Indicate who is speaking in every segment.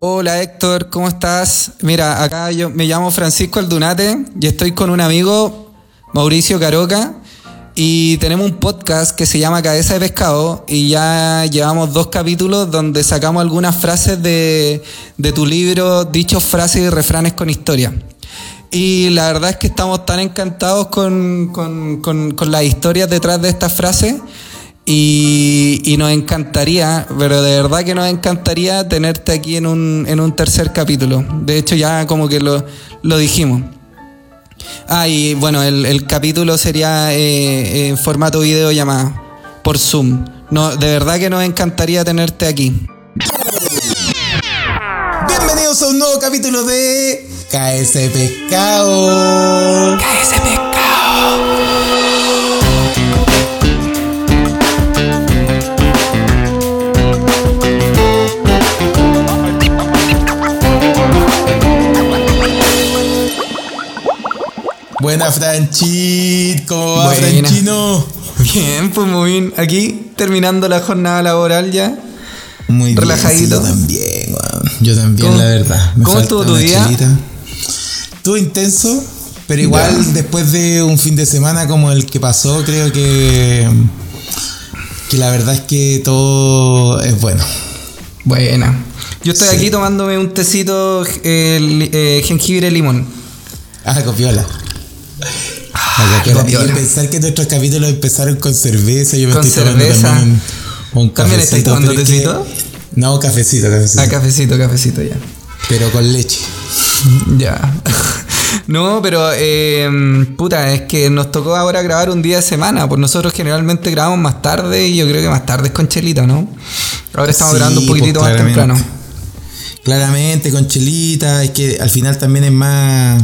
Speaker 1: Hola Héctor, ¿cómo estás? Mira, acá yo me llamo Francisco Aldunate y estoy con un amigo, Mauricio Caroca, y tenemos un podcast que se llama Cabeza de Pescado y ya llevamos dos capítulos donde sacamos algunas frases de, de tu libro, dichos frases y refranes con historia. Y la verdad es que estamos tan encantados con, con, con, con las historias detrás de estas frases y, y, nos encantaría, pero de verdad que nos encantaría tenerte aquí en un, en un tercer capítulo. De hecho ya como que lo, lo dijimos. Ah, y bueno, el, el capítulo sería eh, en formato video llamado por Zoom. No, de verdad que nos encantaría tenerte aquí.
Speaker 2: Bienvenidos a un nuevo capítulo de KS Pescado.
Speaker 1: KS Pescado.
Speaker 2: Buena Franchit, ¿cómo va
Speaker 1: Buena.
Speaker 2: Franchino?
Speaker 1: Bien, pues muy bien. Aquí terminando la jornada laboral ya.
Speaker 2: Muy
Speaker 1: Relajadito.
Speaker 2: bien, sí, yo también, weón. Yo también,
Speaker 1: ¿Cómo-
Speaker 2: la verdad. Me
Speaker 1: cómo estuvo tu día?
Speaker 2: chelita. Estuvo intenso, pero igual
Speaker 1: Ya.
Speaker 2: después de un fin de semana como el que pasó, creo que que la verdad es que todo es bueno.
Speaker 1: Buena. Yo estoy
Speaker 2: Sí.
Speaker 1: aquí tomándome un tecito eh, eh, jengibre limón.
Speaker 2: Ah, copiola.
Speaker 1: Ah,
Speaker 2: Y
Speaker 1: copiola.
Speaker 2: pensar que nuestros capítulos empezaron con cerveza, yo me
Speaker 1: Con
Speaker 2: estoy tomando también un, un
Speaker 1: ¿También estáis tomando tecito?
Speaker 2: No, cafecito, cafecito.
Speaker 1: Ah, cafecito, cafecito ya.
Speaker 2: Pero con leche.
Speaker 1: Ya. No, pero eh, puta, es que nos tocó ahora grabar un día de semana. Pues nosotros generalmente grabamos más tarde y yo creo que más tarde es con Chelita, ¿no? Ahora estamos
Speaker 2: Sí,
Speaker 1: grabando un
Speaker 2: pues,
Speaker 1: poquitito más
Speaker 2: claramente.
Speaker 1: temprano.
Speaker 2: Claramente, con chelita, es que al final también es más,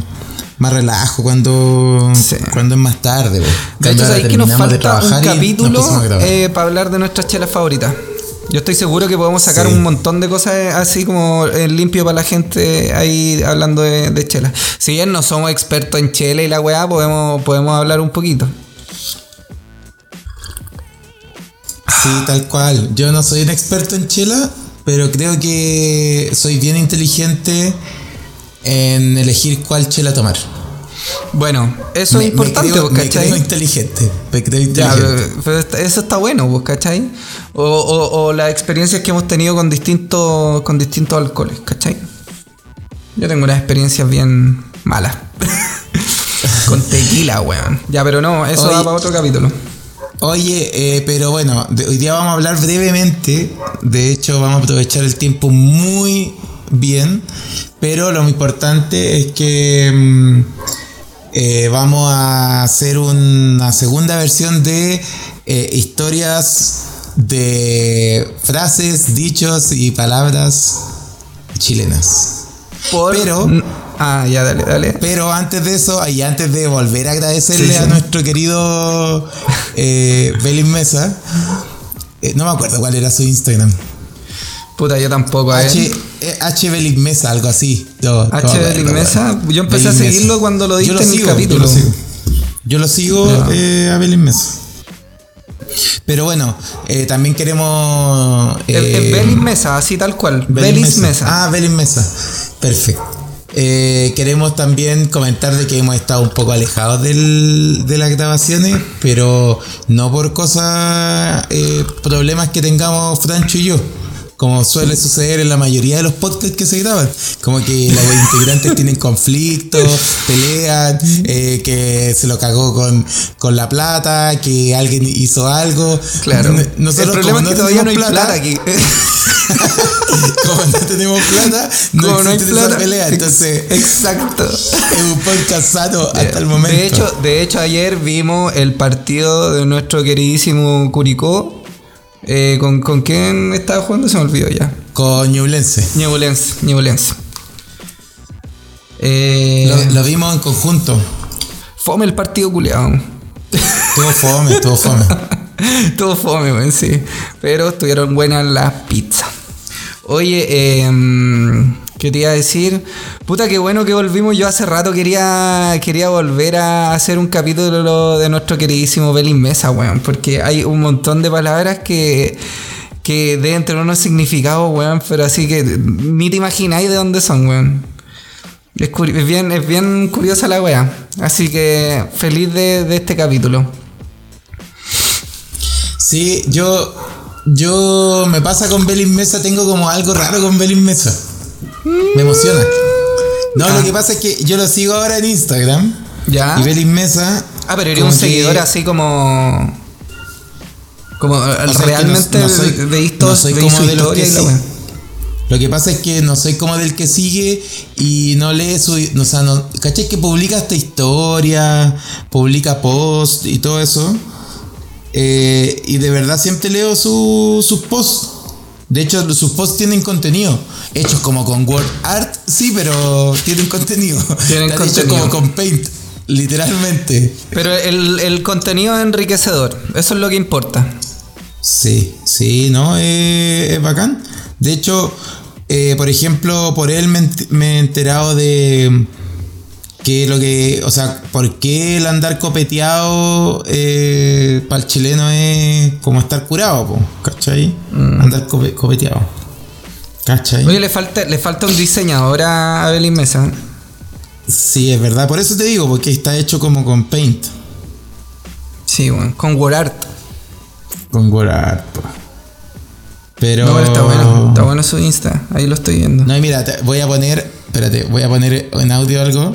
Speaker 2: más relajo cuando,
Speaker 1: Sí.
Speaker 2: cuando es más tarde.
Speaker 1: De hecho, sabéis que nos falta un capítulo eh, para hablar de nuestras chelas favoritas. Yo estoy seguro que podemos sacar
Speaker 2: Sí.
Speaker 1: un montón de cosas eh, así como en limpio para la gente ahí hablando de, de chelas. Si bien no somos expertos en chela y la weá, podemos, podemos hablar un poquito.
Speaker 2: Sí, tal cual. Yo no soy un experto en chela, pero creo que soy bien inteligente en elegir cuál chela tomar.
Speaker 1: Bueno, eso
Speaker 2: Me-
Speaker 1: es importante,
Speaker 2: me creo,
Speaker 1: ¿vos
Speaker 2: me
Speaker 1: cachai?
Speaker 2: creo inteligente. Me creo
Speaker 1: Ya,
Speaker 2: inteligente.
Speaker 1: pero- eso está bueno, ¿vos cachai? O, o, o las experiencias que hemos tenido con distintos, con distintos alcoholes, ¿cachai? Yo tengo unas experiencias bien malas. con tequila, weón. Ya, pero no, eso
Speaker 2: Oye.
Speaker 1: va para otro capítulo.
Speaker 2: Oye, eh, pero bueno, de- hoy día vamos a hablar brevemente. De hecho, vamos a aprovechar el tiempo muy bien. Pero lo importante es que mm, eh, vamos a hacer una segunda versión de eh, historias de frases, dichos y palabras chilenas.
Speaker 1: Por-
Speaker 2: Pero-
Speaker 1: Ah, ya, dale, dale.
Speaker 2: Pero antes de eso, y antes de volver a agradecerle
Speaker 1: Sí, sí.
Speaker 2: a nuestro querido eh, Belin Mesa, eh, no me acuerdo cuál era su Instagram.
Speaker 1: Puta, yo tampoco, a.
Speaker 2: H, eh, H Belin Mesa, algo así.
Speaker 1: H.
Speaker 2: weón.
Speaker 1: Mesa, yo empecé a seguirlo
Speaker 2: Mesa.
Speaker 1: cuando lo diste en el
Speaker 2: sigo,
Speaker 1: capítulo.
Speaker 2: Yo lo sigo, Yo lo sigo,
Speaker 1: Ya.
Speaker 2: eh, a Belin Mesa. Pero bueno, eh, también queremos. Eh,
Speaker 1: Belis Mesa, así tal cual. Belis Mesa.
Speaker 2: Ah, Belin Mesa. Perfecto. Eh, queremos también comentar de que hemos estado un poco alejados del- de las grabaciones, pero no por cosas, eh, problemas que tengamos Francho y yo. Como suele suceder en la mayoría de los podcasts que se graban. Como que los integrantes tienen conflictos, pelean, eh, que se lo cagó con, con la plata, que alguien hizo algo.
Speaker 1: Claro.
Speaker 2: Nosotros
Speaker 1: el problema
Speaker 2: como
Speaker 1: es que todavía no hay
Speaker 2: tenemos
Speaker 1: plata, aquí.
Speaker 2: como no tenemos plata, no
Speaker 1: Como no hay
Speaker 2: existe esa
Speaker 1: plata.
Speaker 2: pelea. Entonces,
Speaker 1: Exacto.
Speaker 2: es un podcast sano hasta el momento.
Speaker 1: De hecho, de hecho, ayer vimos el partido de nuestro queridísimo Curicó. Eh, ¿con, ¿Con quién estaba jugando? Se me olvidó ya.
Speaker 2: con Ñublense.
Speaker 1: Ñublense. Ñublense. Eh,
Speaker 2: Lo, lo vimos en conjunto.
Speaker 1: Fome el partido culiado.
Speaker 2: Todo fome, todo fome.
Speaker 1: Todo fome, weón, sí. Pero estuvieron buenas las pizzas. Oye, eh, ¿qué te iba a decir? Puta, qué bueno que volvimos. Yo hace rato quería, quería volver a hacer un capítulo de nuestro queridísimo Belín Mesa, weón. Porque hay un montón de palabras que, que deben tener unos significados, weón, pero así que ni te imagináis de dónde son, weón. Es, bien, es bien curiosa la weá. Así que feliz de, de este capítulo.
Speaker 2: Sí, yo. Yo. Me pasa con Belis Mesa, tengo como algo raro con Belis Mesa. Me emociona. No,
Speaker 1: Ah.
Speaker 2: lo que pasa es que yo lo sigo ahora en Instagram.
Speaker 1: ¿Ya?
Speaker 2: Y Belis Mesa.
Speaker 1: Ah, pero eres un
Speaker 2: que-
Speaker 1: seguidor así como. Como
Speaker 2: O sea, que no-
Speaker 1: realmente
Speaker 2: no soy-
Speaker 1: veis
Speaker 2: no
Speaker 1: todo-
Speaker 2: soy como
Speaker 1: su
Speaker 2: de los
Speaker 1: historia
Speaker 2: que sí. Lo que pasa es que no soy como del que sigue y no lee su. O sea, no, ¿cachai? Que publica esta historia, publica post y todo eso. Eh, y de verdad siempre leo su- sus posts. De hecho, sus posts tienen contenido. Hechos como con word art, sí, pero tienen contenido.
Speaker 1: Tienen
Speaker 2: Están
Speaker 1: contenido.
Speaker 2: como con paint, literalmente.
Speaker 1: Pero el, el contenido es enriquecedor. Eso es lo que importa.
Speaker 2: Sí, sí, ¿no? Eh, es bacán. De hecho, eh, por ejemplo, por él me, me he enterado de que lo que, o sea, por qué el andar copeteado para el chileno es como estar curado, po, ¿cachai? Andar cope- copeteado. ¿Cachai?
Speaker 1: Oye, le falta, le falta un diseñador a Abelín Mesa.
Speaker 2: Sí, es verdad. Por eso te digo, porque está hecho como con paint.
Speaker 1: Sí, bueno, con WordArt.
Speaker 2: Con word art, po. Pero...
Speaker 1: No, pero está bueno. Está bueno su Insta. Ahí lo estoy viendo.
Speaker 2: No, y mira, te- voy a poner, espérate, voy a poner en audio algo.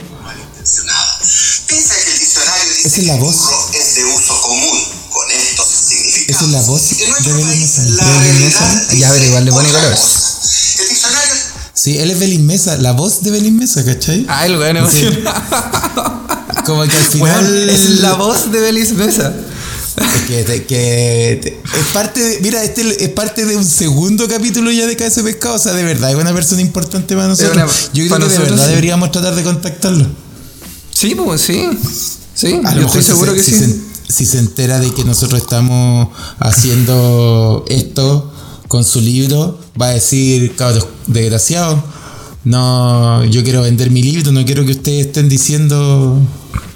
Speaker 3: Malintencionada. Piensa que el diccionario dice
Speaker 2: Esa es la
Speaker 3: que
Speaker 2: voz.
Speaker 3: el burro es de uso común. Con estos significados.
Speaker 2: Esa es la voz
Speaker 3: En nuestro
Speaker 2: de
Speaker 3: país, la
Speaker 2: Mesa.
Speaker 1: Belén
Speaker 3: realidad dice
Speaker 1: Ya, pero igual le pone
Speaker 3: otra
Speaker 1: color.
Speaker 3: cosa. El diccionario
Speaker 2: Sí, él es Belín Mesa, la voz de Belín Mesa, ¿cachai?
Speaker 1: Ah, el weón
Speaker 2: Sí. Como que al final.
Speaker 1: Weón, es la voz de Belis Mesa.
Speaker 2: Es que, que te- es parte de, mira, este es parte de un segundo capítulo ya de KS Pescado, o sea, de verdad, es una persona importante para nosotros.
Speaker 1: una-
Speaker 2: Yo creo que de
Speaker 1: nosotros
Speaker 2: verdad
Speaker 1: sí.
Speaker 2: deberíamos tratar de contactarlo.
Speaker 1: Sí, pues sí. Sí,
Speaker 2: A
Speaker 1: yo
Speaker 2: lo
Speaker 1: estoy seguro
Speaker 2: se,
Speaker 1: que
Speaker 2: si
Speaker 1: sí.
Speaker 2: se- si se entera de que nosotros estamos haciendo esto con su libro, va a decir, cabros, desgraciado, no, yo quiero vender mi libro, no quiero que ustedes estén diciendo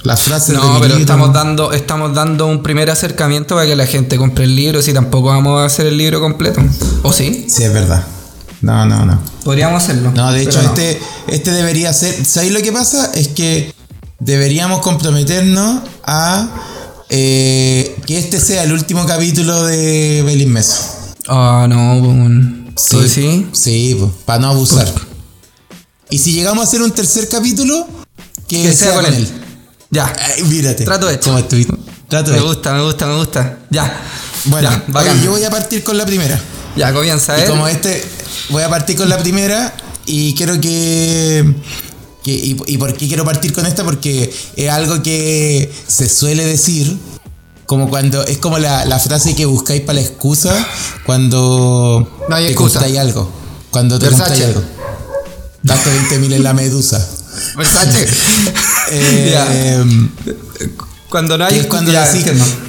Speaker 2: las frases de
Speaker 1: No,
Speaker 2: mi
Speaker 1: pero
Speaker 2: libro.
Speaker 1: estamos dando, estamos dando un primer acercamiento para que la gente compre el libro, si tampoco vamos a hacer el libro completo. ¿O sí?
Speaker 2: Sí, es verdad. No, no, no.
Speaker 1: Podríamos hacerlo.
Speaker 2: No, de hecho,
Speaker 1: no.
Speaker 2: este, este debería ser. ¿Sabéis lo que pasa? Es que deberíamos comprometernos a eh, que este sea el último capítulo de Belín Mesa.
Speaker 1: Ah, no, pues. ¿Tú sí?
Speaker 2: Sí, para no abusar. Y si llegamos a hacer un tercer capítulo, que,
Speaker 1: Que sea con él. Ya.
Speaker 2: Ay, mírate.
Speaker 1: Trato hecho.
Speaker 2: Trato
Speaker 1: Me
Speaker 2: hecho.
Speaker 1: gusta, me gusta, me gusta. Ya.
Speaker 2: Bueno,
Speaker 1: ya, bacán.
Speaker 2: oye, yo voy a partir con la primera.
Speaker 1: Ya, comienza,
Speaker 2: Y
Speaker 1: ¿eh?
Speaker 2: como este, voy a partir con la primera y quiero que... que- y, y por qué quiero partir con esta? Porque es algo que se suele decir, como cuando es como la, la frase que buscáis para la excusa cuando
Speaker 1: No hay
Speaker 2: te
Speaker 1: excusa.
Speaker 2: contáis algo. Cuando te
Speaker 1: Versace.
Speaker 2: contáis algo. Gasto 20 mil en la medusa.
Speaker 1: Versace.
Speaker 2: Eh.
Speaker 1: Cuando no hay
Speaker 2: es cuando
Speaker 1: ya,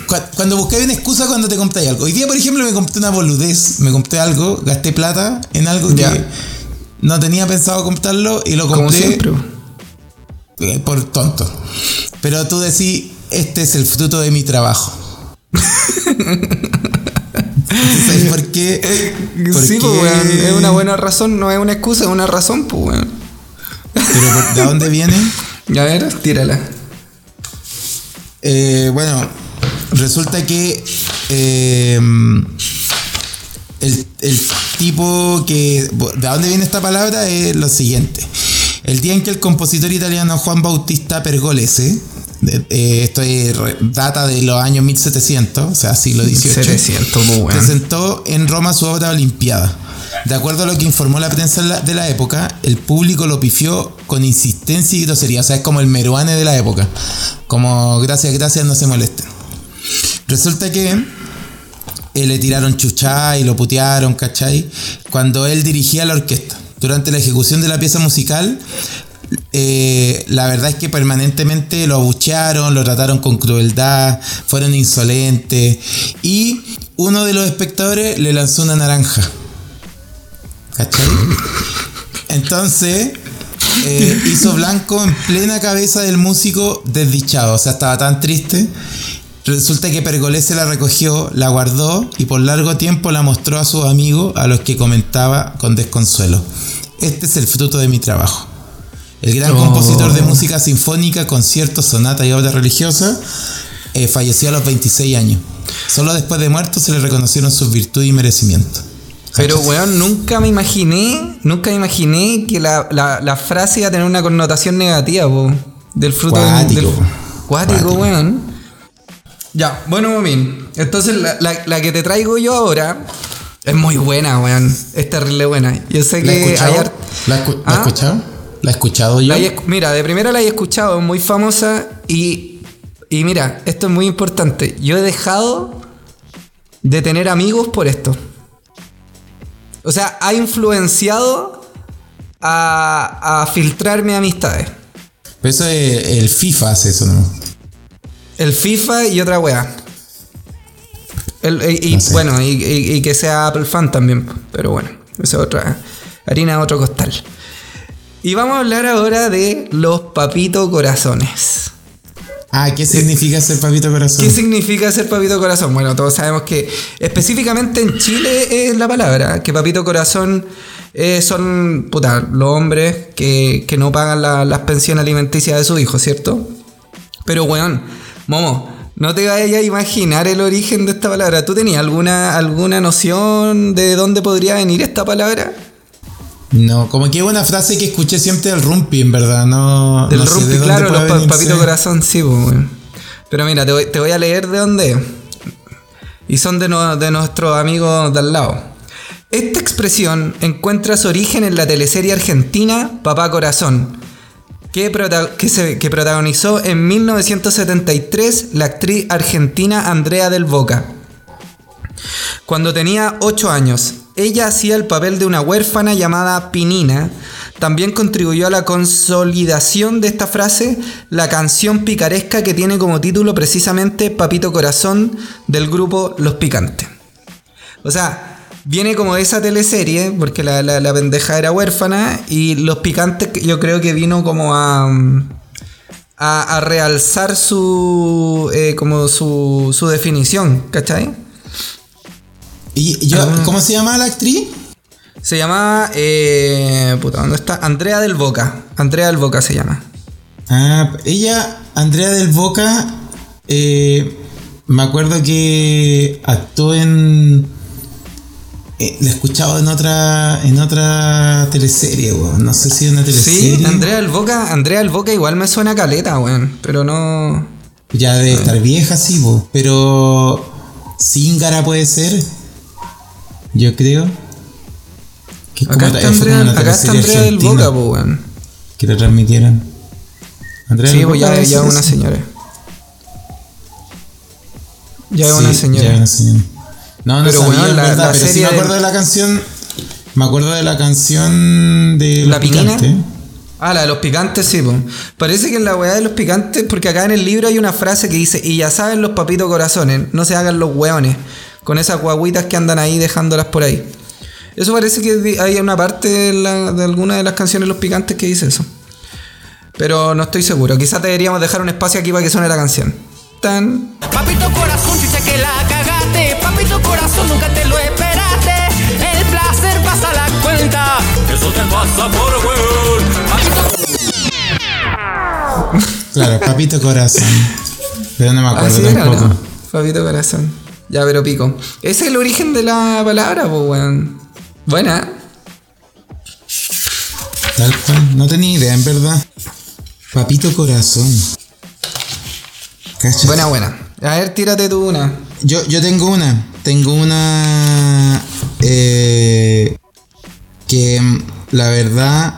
Speaker 2: cu- cuando buscáis una excusa cuando te compráis algo. Hoy día, por ejemplo, me compré una boludez, me compré algo, gasté plata en algo que no tenía pensado comprarlo y lo
Speaker 1: Como
Speaker 2: compré
Speaker 1: siempre.
Speaker 2: Eh, por tonto. Pero tú decís, este es el fruto de mi trabajo. ¿Sabes por qué?
Speaker 1: Sí,
Speaker 2: Porque-
Speaker 1: pues. Es una buena razón, no es una excusa, es una razón, pues.
Speaker 2: Pero ¿de dónde viene?
Speaker 1: A ver, tírala.
Speaker 2: Eh, bueno, resulta que eh, el, el tipo que... ¿De dónde viene esta palabra? Es lo siguiente. El día en que el compositor italiano Juan Bautista Pergolese, eh, esto es data de los años 1700, o sea, siglo XVIII,
Speaker 1: 700, weón.
Speaker 2: presentó en Roma su obra Olimpiada. De acuerdo a lo que informó la prensa de la- de la época, el público lo pifió con insistencia y grosería. O sea, es como el meruane de la época. Como gracias, gracias, no se molesten. Resulta que eh, le tiraron chuchá y lo putearon, ¿cachai? Cuando él dirigía la orquesta. Durante la ejecución de la pieza musical, eh, la verdad es que permanentemente lo abuchearon, lo trataron con crueldad, fueron insolentes y uno de los espectadores le lanzó una naranja. ¿Cachai? Entonces eh, hizo blanco en plena cabeza del músico desdichado, o sea, estaba tan triste Resulta que Pergolese la recogió, la guardó y por largo tiempo la mostró a sus amigos a los que comentaba con desconsuelo. Este es el fruto de mi trabajo. El gran
Speaker 1: Oh.
Speaker 2: compositor de música sinfónica, conciertos, sonatas y obras religiosas eh, falleció a los 26 años. Solo después de muerto se le reconocieron sus virtudes y merecimientos.
Speaker 1: Pero, weón, nunca me imaginé, nunca me imaginé que la, la, la frase iba a tener una connotación negativa, po, del fruto
Speaker 2: Cuático.
Speaker 1: del, cuático,
Speaker 2: Cuático.
Speaker 1: weón. Ya, bueno, Momín. Entonces, la, la- la que te traigo yo ahora es muy buena, weón. Es terrible buena. Yo sé
Speaker 2: ¿La has
Speaker 1: que
Speaker 2: escuchado? ¿La, escu- la
Speaker 1: ¿Ah?
Speaker 2: escuchado? ¿La he escuchado yo?
Speaker 1: Esc- mira, de primera la he escuchado, es muy famosa y, y mira, esto es muy importante. Yo he dejado de tener amigos por esto. O sea, ha influenciado a, a filtrar mis amistades.
Speaker 2: Pero eso es el FIFA hace eso, ¿no?
Speaker 1: El FIFA y otra weá. El- y
Speaker 2: sé.
Speaker 1: bueno, y, y- y que sea Apple fan también. Pero bueno, esa es otra harina de otro costal. Y vamos a hablar ahora de los papito corazones.
Speaker 2: Ah, ¿qué significa ser papito corazón?
Speaker 1: ¿Qué significa ser papito corazón? Bueno, todos sabemos que específicamente en Chile es la palabra, que papito corazón eh, son, puta, los hombres que, que no pagan la- las pensiones alimenticias de su hijo, ¿cierto? Pero, weón, Momo, no te vayas a imaginar el origen de esta palabra. ¿Tú tenías alguna, alguna noción de dónde podría venir esta palabra?
Speaker 2: No, como que es una frase que escuché siempre del Rumpi, en verdad. No,
Speaker 1: Del
Speaker 2: no sé
Speaker 1: rumpi,
Speaker 2: de
Speaker 1: claro, los
Speaker 2: venirse.
Speaker 1: papito corazón, sí, pues. Pero mira, te voy, te voy a leer de dónde. Y son de, no- de nuestros amigos de al lado. Esta expresión encuentra su origen en la teleserie argentina Papá Corazón, que, que protagonizó en 1973 la actriz argentina Andrea del Boca. Cuando tenía 8 años, ella hacía el papel de una huérfana llamada Pinina. También contribuyó a la consolidación de esta frase la canción picaresca que tiene como título precisamente Papito Corazón del grupo Los Picantes. O sea, viene como de esa teleserie, porque la, la- la pendeja era huérfana, y Los Picantes yo creo que vino como a... A, a realzar su, eh, como su, su definición, ¿cachai?
Speaker 2: ¿Y yo, cómo se llama la actriz?
Speaker 1: Se llama. Eh, puta, ¿dónde está? Andrea del Boca. Andrea del Boca se llama.
Speaker 2: Ah, ella, Andrea del Boca, eh, me acuerdo que actuó en. Eh, la he escuchado en otra en otra teleserie, weón. No sé si en una teleserie.
Speaker 1: Sí, Andrea del Boca. Andrea del Boca igual me suena caleta, weón. Pero no.
Speaker 2: Ya debe estar vieja, sí, po, pero. Zingara puede ser. Yo creo. Que es
Speaker 1: Acá
Speaker 2: como-
Speaker 1: está Andrea,
Speaker 2: una
Speaker 1: acá está Andrea del Boca, weón.
Speaker 2: Que la transmitieron. Andrea
Speaker 1: Sí,
Speaker 2: del
Speaker 1: pues
Speaker 2: Boca
Speaker 1: ya, ya una señora. Ya es
Speaker 2: Sí,
Speaker 1: una
Speaker 2: ya
Speaker 1: señora.
Speaker 2: una señora. No, no
Speaker 1: Pero,
Speaker 2: sabía,
Speaker 1: la-
Speaker 2: verdad,
Speaker 1: la
Speaker 2: pero sí me acuerdo
Speaker 1: de-
Speaker 2: de la canción. Me acuerdo de la canción de
Speaker 1: ¿La?
Speaker 2: Picantes.
Speaker 1: Ah, la de los picantes, sí, po. Parece que en la weá de los picantes, porque acá en el libro hay una frase que dice, y ya saben los papitos corazones, no se hagan los hueones, con esas guaguitas que andan ahí dejándolas por ahí. Eso parece que hay una parte de, la- de alguna de las canciones de los picantes que dice eso. Pero no estoy seguro, quizás deberíamos dejar un espacio aquí para que suene la canción. Tan.
Speaker 4: Papito corazón, si sé que la Papito corazón, nunca te lo esperaste. El placer pasa la cuenta. Eso te pasa por. Papito
Speaker 2: Claro, Papito Corazón. Pero no me acuerdo
Speaker 1: Así era,
Speaker 2: tampoco.
Speaker 1: ¿no? Papito corazón. Ya, pero pico. Ese es el origen de la palabra, pues, weón. Buena.
Speaker 2: Tal cual. No tenía idea, en verdad. Papito Corazón. Cacha.
Speaker 1: Buena, buena. A ver, tírate tú una.
Speaker 2: Yo, yo tengo una. Tengo una. eh, que mm, la verdad.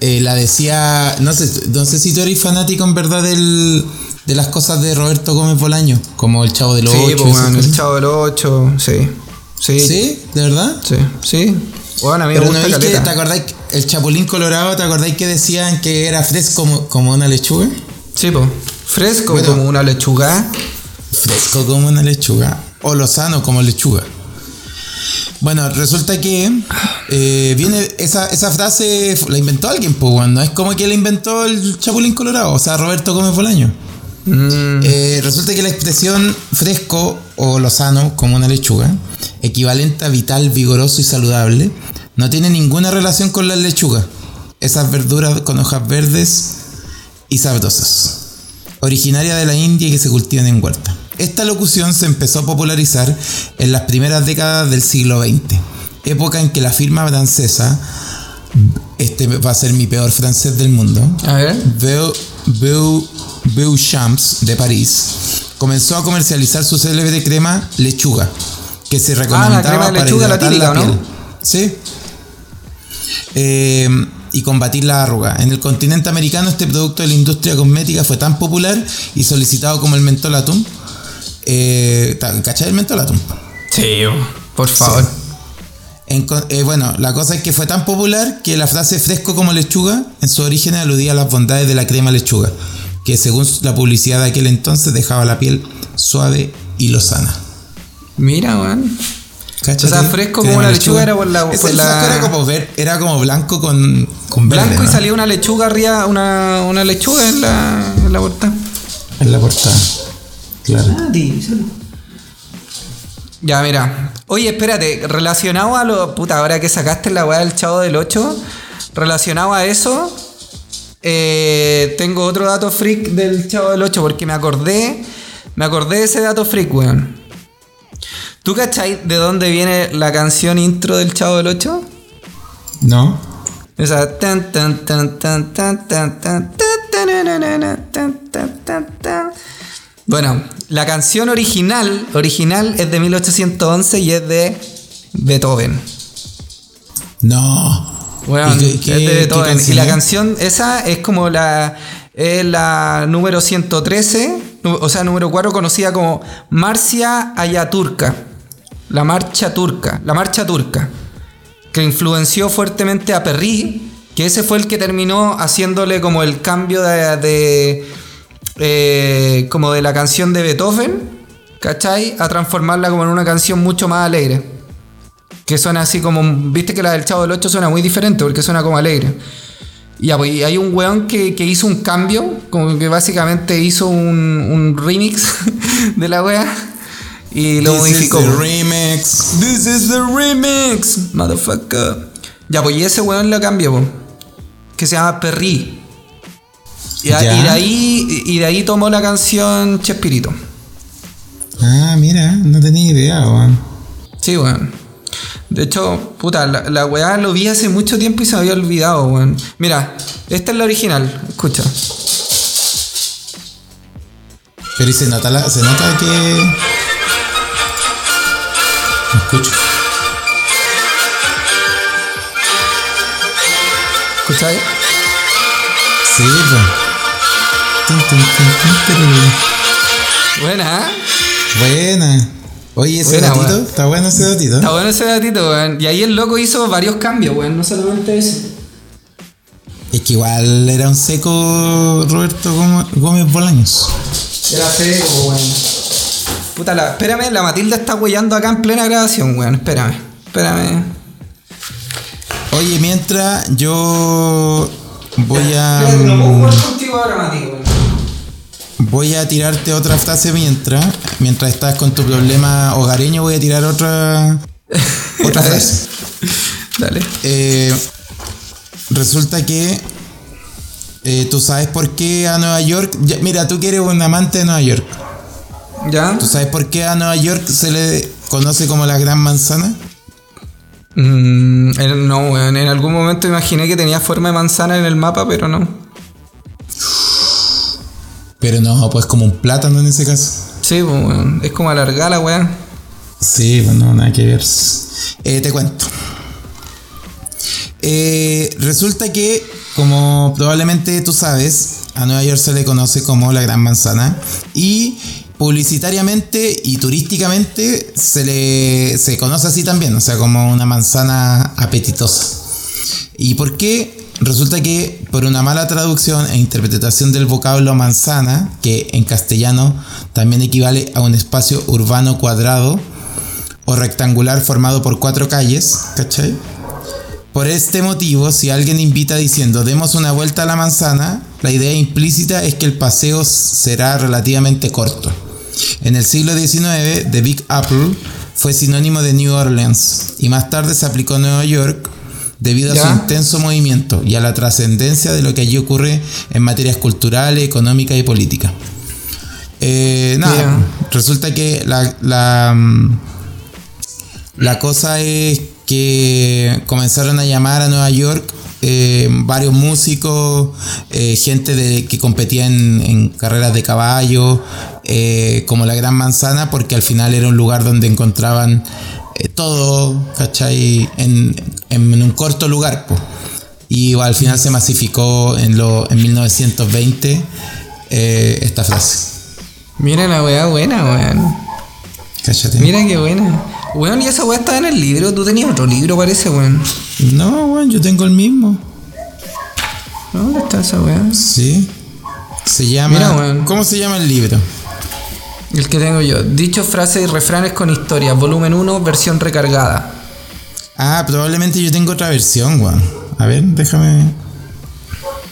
Speaker 2: eh, la decía. No sé, no sé si tú eres fanático en verdad del, de las cosas de Roberto Gómez Bolaño. Como el Chavo del
Speaker 1: Sí,
Speaker 2: Ocho.
Speaker 1: pues,
Speaker 2: esas
Speaker 1: weón, el chavo del 8, sí. Sí. Sí,
Speaker 2: ¿Sí? ¿De verdad?
Speaker 1: sí. Bueno, a mí me
Speaker 2: Pero no
Speaker 1: gusta
Speaker 2: es que. ¿te acordáis? El Chapulín Colorado, ¿te acordáis que decían que era fresco como, como una lechuga?
Speaker 1: Sí, pues. Fresco
Speaker 2: Bueno.
Speaker 1: como una lechuga.
Speaker 2: Fresco como una lechuga. O lozano como lechuga. Bueno, resulta que eh, viene esa, esa frase, la inventó alguien, pues. No es como que la inventó el Chapulín Colorado, o sea, Roberto Gómez Bolaño.
Speaker 1: Mm.
Speaker 2: Eh, resulta que la expresión fresco o lozano, como una lechuga, equivalente a vital, vigoroso y saludable, no tiene ninguna relación con las lechugas. Esas verduras con hojas verdes y sabrosas. Originaria de la India y que se cultivan en huerta. Esta locución se empezó a popularizar en las primeras décadas del siglo XX, época en que la firma francesa, este va a ser mi peor francés del mundo,
Speaker 1: A ver.
Speaker 2: Beu, Beu, Beauchamps de París comenzó a comercializar su célebre crema lechuga, que se recomendaba
Speaker 1: Ah, crema de
Speaker 2: para
Speaker 1: lechuga, la
Speaker 2: hidratar
Speaker 1: típica, ¿no?
Speaker 2: piel. Sí. Eh, y combatir la arruga. En el continente americano este producto de la industria cosmética fue tan popular y solicitado como el mentolatum. Eh, ¿Cachai el mentolatum?
Speaker 1: Sí, por favor.
Speaker 2: En co- eh, bueno, la cosa es que fue tan popular que la frase fresco como lechuga en su origen aludía a las bondades de la crema lechuga, que según la publicidad de aquel entonces dejaba la piel suave y lozana.
Speaker 1: Mira, weón. O sea, fresco como una lechuga era por la- por la-
Speaker 2: era como, ver, era como blanco con, con verde,
Speaker 1: Blanco y salía una lechuga arriba, una, una lechuga en la, en la portada.
Speaker 2: en la portada. Claro.
Speaker 1: Ya, mira. Oye, espérate, relacionado a lo. Puta, ahora que sacaste la weá del chavo del 8, relacionado a eso, eh, tengo otro dato freak del chavo del 8 porque me acordé. Me acordé de ese dato freak, weón. ¿Tú cachai de dónde viene la canción intro del chavo del 8?
Speaker 2: ¿No?
Speaker 1: Esa tan tan tan tan tan tan tan tan tan tan tan. Bueno, la canción original, original es de 1811 y es de Beethoven.
Speaker 2: No.
Speaker 1: Bueno,
Speaker 2: ¿Y qué-
Speaker 1: es de Beethoven. Y la canción esa es como la es la número 113, nu- o sea, número 4 conocida como Marcia Ayaturca. La marcha turca, la marcha turca, que influenció fuertemente a Perry, que ese fue el que terminó haciéndole como el cambio de, de, eh, como de la canción de Beethoven, ¿cachai? A transformarla como en una canción mucho más alegre. Que suena así como. Viste que la del Chavo del 8 suena muy diferente porque suena como alegre. Y pues, y hay un weón que, que hizo un cambio, como que básicamente hizo un, un remix de la wea y lo
Speaker 2: This
Speaker 1: modificó.
Speaker 2: is the remix.
Speaker 1: This is the remix, motherfucker. Ya, pues y ese weón lo cambió, que se llama Perry. Y, a-
Speaker 2: Ya.
Speaker 1: y de ahí, y de ahí tomó la canción Chespirito.
Speaker 2: Ah, mira, no tenía idea, weón.
Speaker 1: Sí, weón. De hecho, puta, la, la weá lo vi hace mucho tiempo y se me había olvidado, weón. Mira, esta es la original, escucha.
Speaker 2: Pero y se nota, la, se nota que. No escucho.
Speaker 1: ¿Escucháis?
Speaker 2: Sí, pues.
Speaker 1: Buena, ¿eh?
Speaker 2: Buena. Oye, ese
Speaker 1: Buena,
Speaker 2: datito,
Speaker 1: weón.
Speaker 2: está bueno ese datito.
Speaker 1: Está bueno ese datito, weón. Y ahí el loco hizo varios cambios, weón. No solamente eso.
Speaker 2: Es que igual era un seco Roberto Gómez- Bolaños.
Speaker 1: Era seco, weón. Puta, la, espérame, la Matilda está weyando acá en plena grabación, weón. Espérame, espérame.
Speaker 2: Oye, mientras yo voy a
Speaker 1: weón.
Speaker 2: voy a tirarte otra frase mientras mientras estás con tu problema hogareño voy a tirar otra otra frase.
Speaker 1: Dale.
Speaker 2: Eh, resulta que eh, tú sabes por qué a Nueva York ya- mira tú que eres un amante de Nueva York
Speaker 1: ¿Ya?
Speaker 2: tú sabes por qué a Nueva York se le conoce como la Gran Manzana
Speaker 1: Mm, en- no, weón. En algún momento imaginé que tenía forma de manzana en el mapa, pero no.
Speaker 2: pero no pues como un plátano en ese caso
Speaker 1: Sí, pues, weón. Es como alargar la weá.
Speaker 2: Sí, pues no, nada que ver. Eh, te cuento. Eh, resulta que, como probablemente tú sabes, a Nueva York se le conoce como la Gran Manzana y publicitariamente y turísticamente se le se conoce así también, o sea, como una manzana apetitosa. ¿Y por qué? Resulta que por una mala traducción e interpretación del vocablo manzana, que en castellano también equivale a un espacio urbano cuadrado o rectangular formado por cuatro calles, ¿cachai? Por este motivo, si alguien invita diciendo demos una vuelta a la manzana, la idea implícita es que el paseo será relativamente corto. En el siglo XIX, The Big Apple fue sinónimo de New Orleans y más tarde se aplicó a Nueva York debido a su intenso movimiento y a la trascendencia de lo que allí ocurre en materias culturales, económicas y políticas. Eh, nada, resulta que la, la, mm, la cosa es que comenzaron a llamar a Nueva York eh, varios músicos, eh, gente de, que competía en, en carreras de caballo, eh, como la Gran Manzana, porque al final era un lugar donde encontraban eh, todo, ¿cachai? En, en un corto lugar. po. Y al final se masificó en, lo, en 1920 eh, esta frase.
Speaker 1: Mira la weá buena, weón.
Speaker 2: Cállate.
Speaker 1: Mira qué buena. Weón, y esa weá estaba en el libro. Tú tenías otro libro, parece, weón.
Speaker 2: No, bueno, yo tengo el mismo.
Speaker 1: ¿Dónde está esa weá?
Speaker 2: Sí. Se llama.
Speaker 1: Mira, weón.
Speaker 2: ¿Cómo se llama el libro?
Speaker 1: El que tengo yo. Dichos, frases y refranes con historias. Volumen 1, versión recargada.
Speaker 2: Ah, probablemente yo tengo otra versión, weón. A ver, déjame.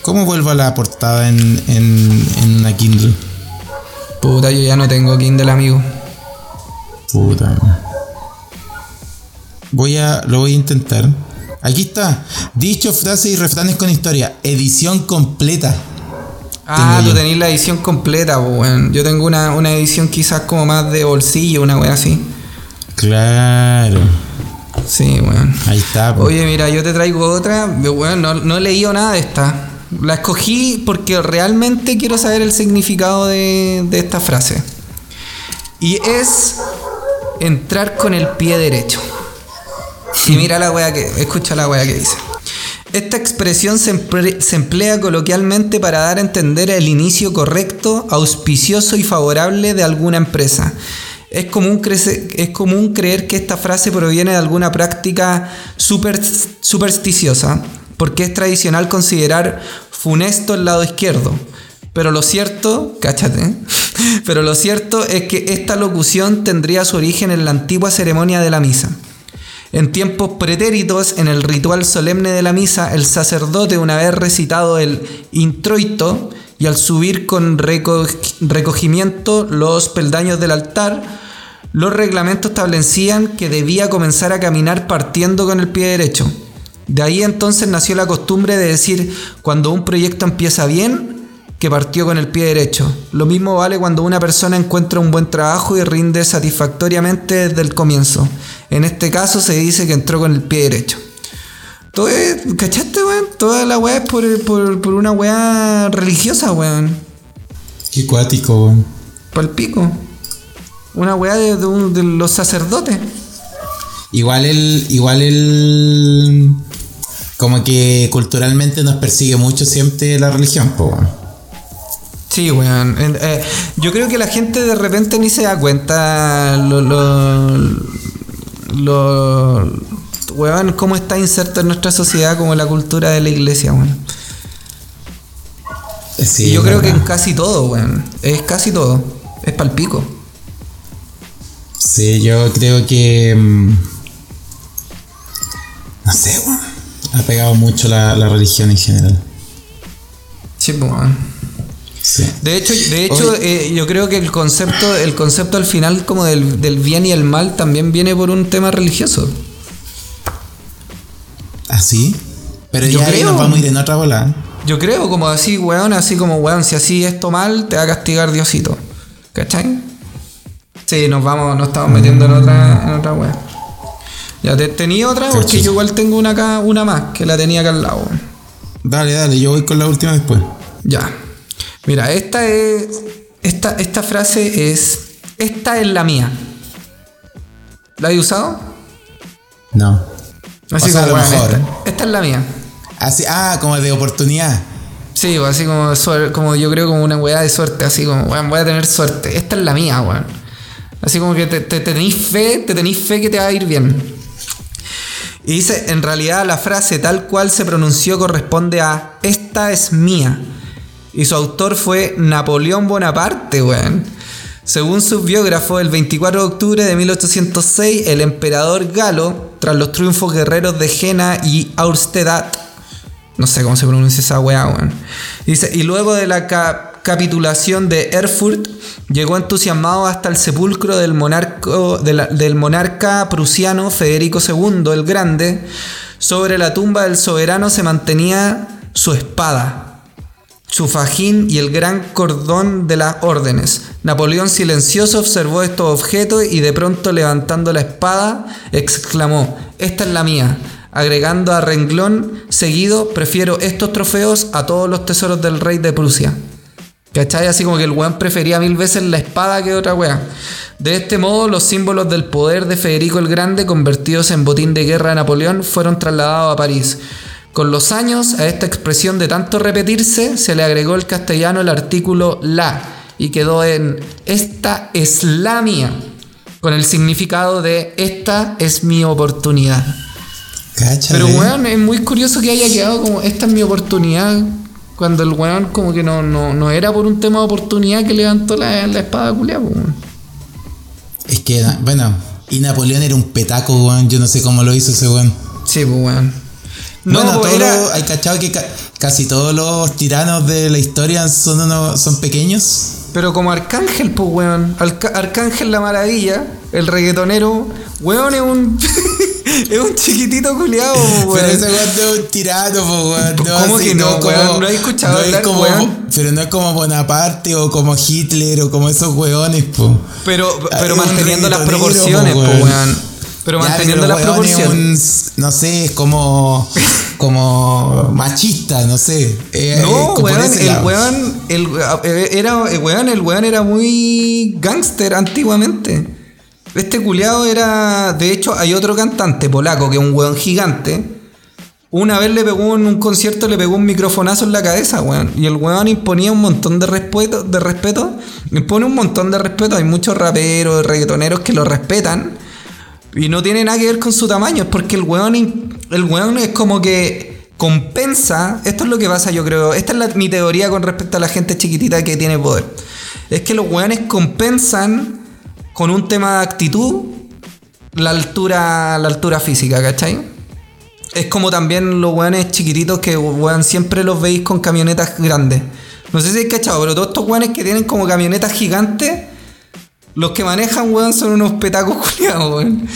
Speaker 2: ¿Cómo vuelvo a la portada en, en, en una Kindle?
Speaker 1: Puta, yo ya no tengo Kindle, amigo.
Speaker 2: Puta. Voy a. Lo voy a intentar. Aquí está. Dichos, frases y refranes con historia. Edición completa.
Speaker 1: Ah, tú tenés la edición completa, pues, weón. Yo tengo una, una edición quizás como más de bolsillo, una weá así.
Speaker 2: Claro.
Speaker 1: Sí, weón.
Speaker 2: Ahí está. po.
Speaker 1: Oye, mira, yo te traigo otra. Weón, no, no he leído nada de esta. La escogí porque realmente quiero saber el significado de, de esta frase. Y es entrar con el pie derecho. Y mira la wea que. Escucha la wea que dice. Esta expresión se, emplea coloquialmente para dar a entender el inicio correcto, auspicioso y favorable de alguna empresa. Es común, creer que esta frase proviene de alguna práctica super- supersticiosa, porque es tradicional considerar funesto el lado izquierdo. Pero lo cierto, cáchate, pero lo cierto es que esta locución tendría su origen en la antigua ceremonia de la misa. En tiempos pretéritos, en el ritual solemne de la misa, el sacerdote, una vez recitado el introito y al subir con reco- recogimiento los peldaños del altar, los reglamentos establecían que debía comenzar a caminar partiendo con el pie derecho. De ahí entonces nació la costumbre de decir cuando un proyecto empieza bien, que partió con el pie derecho. Lo mismo vale cuando una persona encuentra un buen trabajo y rinde satisfactoriamente desde el comienzo. En este caso se dice que entró con el pie derecho. Todo es, ¿Cachaste, weón? Toda la weá es por, por, por una weá religiosa, weón.
Speaker 2: Qué cuático, weón.
Speaker 1: Pal pico. Una weá de, de un- de los sacerdotes.
Speaker 2: Igual el. Igual el. Como que culturalmente nos persigue mucho siempre la religión, po, weón.
Speaker 1: Sí, weón. Eh, yo creo que la gente de repente ni se da cuenta lo, lo, lo- weón, cómo está inserto en nuestra sociedad como la cultura de la iglesia, weón.
Speaker 2: Sí,
Speaker 1: y yo creo que en casi todo, weón. Es casi todo. Es palpico.
Speaker 2: Sí, yo creo que. mm, No sé, weón. Ha pegado mucho la, la religión en general.
Speaker 1: Sí, pues, weón.
Speaker 2: Sí.
Speaker 1: De hecho, de hecho eh, yo creo que el concepto, el concepto al final como del, del bien y el mal también viene por un tema religioso.
Speaker 2: ¿Así? Pero
Speaker 1: Yo
Speaker 2: ya ahí
Speaker 1: creo.
Speaker 2: nos vamos a ir en otra bola.
Speaker 1: Yo creo como así, weón, así como, weón, si así esto mal, te va a castigar Diosito. ¿Cachai? Sí, nos vamos, nos estamos metiendo en otra, en otra weón. Ya te tenía otra, porque yo igual tengo una acá, una más, que la tenía acá al lado.
Speaker 2: Dale, dale, yo voy con la última después.
Speaker 1: Ya. Mira, esta es. Esta, esta frase es. Esta es la mía. ¿La he usado?
Speaker 2: No.
Speaker 1: Así
Speaker 2: O sea, a lo mejor.
Speaker 1: Esta, esta es la mía.
Speaker 2: Así, ah, como de oportunidad.
Speaker 1: Sí, o así como, como yo creo como una weá de suerte, así como, weón, voy a tener suerte. Esta es la mía, weón. Así como que te, te tenéis fe, te tenéis fe que te va a ir bien. Y dice, en realidad la frase tal cual se pronunció corresponde a esta es mía. Y su autor fue Napoleón Bonaparte, weón. Según sus biógrafos, el 24 de octubre de 1806, el emperador galo, tras los triunfos guerreros de Jena y Austerlitz, No sé cómo se pronuncia esa weá, weón. Dice, y luego de la ca- capitulación de Erfurt, llegó entusiasmado hasta el sepulcro del, monarco, del monarca prusiano Federico II el Grande. Sobre la tumba del soberano se mantenía su espada, su fajín y el gran cordón de las órdenes. Napoleón silencioso observó estos objetos y de pronto levantando la espada exclamó, esta es la mía, agregando a renglón seguido, prefiero estos trofeos a todos los tesoros del rey de Prusia. ¿Cachai? Así como que el weón prefería mil veces la espada que otra weá. De este modo, los símbolos del poder de Federico el Grande, convertidos en botín de guerra de Napoleón, fueron trasladados a París. Con los años, a esta expresión de tanto repetirse, se le agregó el castellano el artículo la y quedó en esta es la mía, con el significado de esta es mi oportunidad.
Speaker 2: Cáchale.
Speaker 1: Pero weón, es muy curioso que haya quedado como esta es mi oportunidad. Cuando el weón como que no, no, no era por un tema de oportunidad que levantó la, la espada culiada, weón.
Speaker 2: Es que, bueno, y Napoleón era un petaco, weón. Yo no sé cómo lo hizo ese weón.
Speaker 1: Sí, pues weón. No,
Speaker 2: bueno,
Speaker 1: pues, era-
Speaker 2: los- hay cachado que ca- casi todos los tiranos de la historia son, unos- son pequeños.
Speaker 1: pero como Arcángel, pues weón. Alca- Arcángel la maravilla, el reggaetonero, weón es un. es un chiquitito culiado,
Speaker 2: Pero
Speaker 1: weón.
Speaker 2: ese weón no es un tirano, po, weón. No,
Speaker 1: ¿Cómo
Speaker 2: así,
Speaker 1: que no,
Speaker 2: como-
Speaker 1: weón? ¿No has escuchado
Speaker 2: es
Speaker 1: hablar,
Speaker 2: como-
Speaker 1: weón?
Speaker 2: Pero no es como Bonaparte o como Hitler o como esos weones, po.
Speaker 1: Pero, pero manteniendo las proporciones,
Speaker 2: po,
Speaker 1: pues
Speaker 2: weón.
Speaker 1: weón. Pero
Speaker 2: Ya,
Speaker 1: manteniendo
Speaker 2: pero el
Speaker 1: proporciones.
Speaker 2: un- no sé, es como, como machista, no sé. Eh,
Speaker 1: No,
Speaker 2: como por
Speaker 1: weón, el weón, el, eh, era, eh, weón, el weón era muy gángster antiguamente. Este culiado era, de hecho, hay otro cantante polaco que es un weón gigante. Una vez le pegó en un concierto, le pegó un microfonazo en la cabeza, weón. Y el weón imponía un montón de respeto, de respeto. Impone un montón de respeto. Hay muchos raperos, reggaetoneros que lo respetan. Y no tiene nada que ver con su tamaño, es porque el weón, el weón es como que compensa. Esto es lo que pasa, yo creo. Esta es mi teoría con respecto a la gente chiquitita que tiene poder. Es que los weones compensan con un tema de actitud la altura, la altura física, ¿cachai? Es como también los weones chiquititos que weón, siempre los veis con camionetas grandes. No sé si es cachado, pero todos estos weones que tienen como camionetas gigantes, los que manejan, weón, son unos petacos culiados, weón.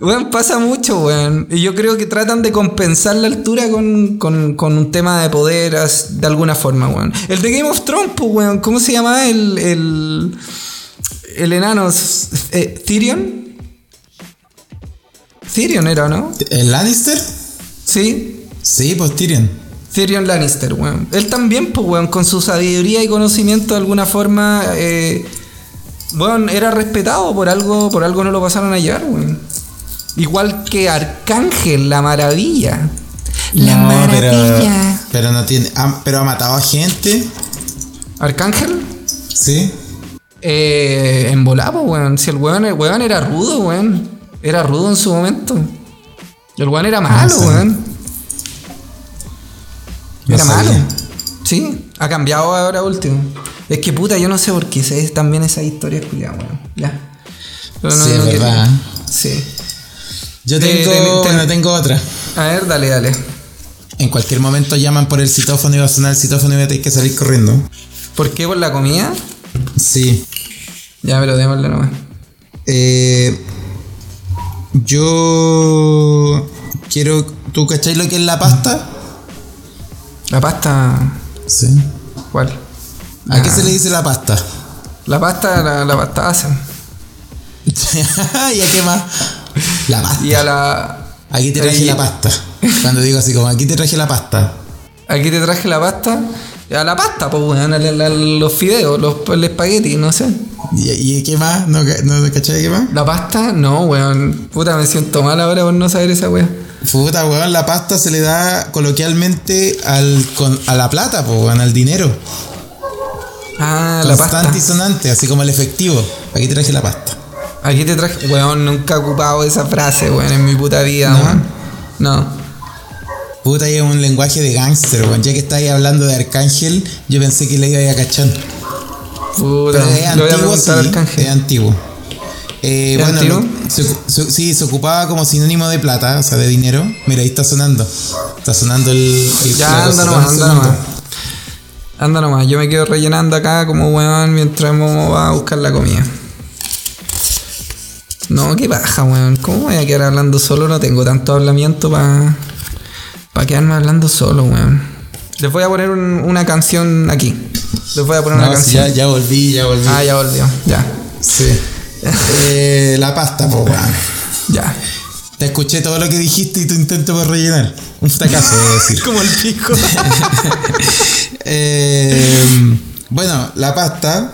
Speaker 1: Weón, pasa mucho, weón. Y yo creo que tratan de compensar la altura con, con- con un tema de poder as- de alguna forma, weón. El de Game of Thrones, pues, weón. ¿Cómo se llama el, el, el enano? Eh, ¿Tyrion? Tyrion era, ¿no?
Speaker 2: ¿El Lannister?
Speaker 1: Sí.
Speaker 2: Sí, pues Tyrion.
Speaker 1: Tyrion Lannister, weón. Él también, pues, weón, con su sabiduría y conocimiento de alguna forma, eh, weón, era respetado por algo, por algo no lo pasaron a llevar, weón. Igual que Arcángel, la maravilla. La
Speaker 2: No,
Speaker 1: maravilla.
Speaker 2: Pero, pero no tiene. ha- pero ha matado a gente.
Speaker 1: ¿Arcángel?
Speaker 2: Sí.
Speaker 1: Eh, en volado, weón. Si el weón, el weón era rudo, weón. Era rudo en su momento. Y el weón era malo,
Speaker 2: sé.
Speaker 1: weón.
Speaker 2: No
Speaker 1: Era malo. Sí, ha cambiado ahora último. Es que puta, yo no sé por qué sé también esa historia culiada, weón. Ya. Pero
Speaker 2: Sí, es
Speaker 1: quiero-
Speaker 2: verdad.
Speaker 1: Sí.
Speaker 2: Yo
Speaker 1: Te-
Speaker 2: tengo.
Speaker 1: te- te-
Speaker 2: bueno, tengo otra.
Speaker 1: A ver, dale, dale.
Speaker 2: En cualquier momento llaman por el citófono y va a sonar el citófono y voy a tener que salir corriendo.
Speaker 1: ¿Por qué por la comida?
Speaker 2: Sí.
Speaker 1: Ya, pero démosle nomás.
Speaker 2: Eh, yo quiero. ¿Tú cacháis lo que es la pasta?
Speaker 1: La pasta.
Speaker 2: Sí.
Speaker 1: ¿Cuál?
Speaker 2: ¿A qué
Speaker 1: Ah,
Speaker 2: se le dice la pasta?
Speaker 1: La pasta, la, la pasta asa.
Speaker 2: ¿Y a qué más? La pasta.
Speaker 1: Y a la.
Speaker 2: Aquí te traje
Speaker 1: Ahí-
Speaker 2: la pasta. Cuando digo así como aquí te traje la pasta.
Speaker 1: Aquí te traje la pasta. A la pasta, pues, weón. a la- la- los fideos, los, el espagueti, no sé.
Speaker 2: ¿Y, y qué más? ¿No, no cachai qué más?
Speaker 1: La pasta, no, weón. Puta, me siento mal ahora por no saber esa weón.
Speaker 2: Puta, weón, la pasta se le da coloquialmente al, con- a la plata, pues, weón, al dinero.
Speaker 1: Ah, la pasta.
Speaker 2: Constante y sonante, así como el efectivo. Aquí te traje la pasta.
Speaker 1: Aquí te traje. Weón, nunca he ocupado esa frase, weón, en mi puta vida,
Speaker 2: ¿No?
Speaker 1: weón. No.
Speaker 2: Puta, y es un lenguaje de gángster, weón. Ya que estáis hablando de Arcángel, yo pensé que le iba a ir a cachar.
Speaker 1: Puta,
Speaker 2: Pero es
Speaker 1: voy a
Speaker 2: antiguo,
Speaker 1: preguntar
Speaker 2: sí,
Speaker 1: al canje.
Speaker 2: es antiguo. Eh,
Speaker 1: ¿Es
Speaker 2: bueno,
Speaker 1: antiguo?
Speaker 2: lo- Se, se- sí, se ocupaba como sinónimo de plata, o sea, de dinero. Mira, ahí está sonando. Está sonando el. el
Speaker 1: Ya, anda nomás, anda nomás. Anda nomás, yo me quedo rellenando acá como weón mientras Momo va a buscar la comida. No, qué baja, weón. ¿Cómo voy a quedar hablando solo? No tengo tanto hablamiento para pa quedarme hablando solo, weón. Les voy a poner un- una canción aquí. Les voy a poner una canción.
Speaker 2: ya, ya volví, ya volví.
Speaker 1: Ah, ya volvió. Ya.
Speaker 2: Sí. Eh, la pasta, po, weón.
Speaker 1: Ya.
Speaker 2: Te escuché todo lo que dijiste y tu intento por rellenar. Un fracaso, debo decir.
Speaker 1: Como el pico.
Speaker 2: Eh, bueno, la pasta.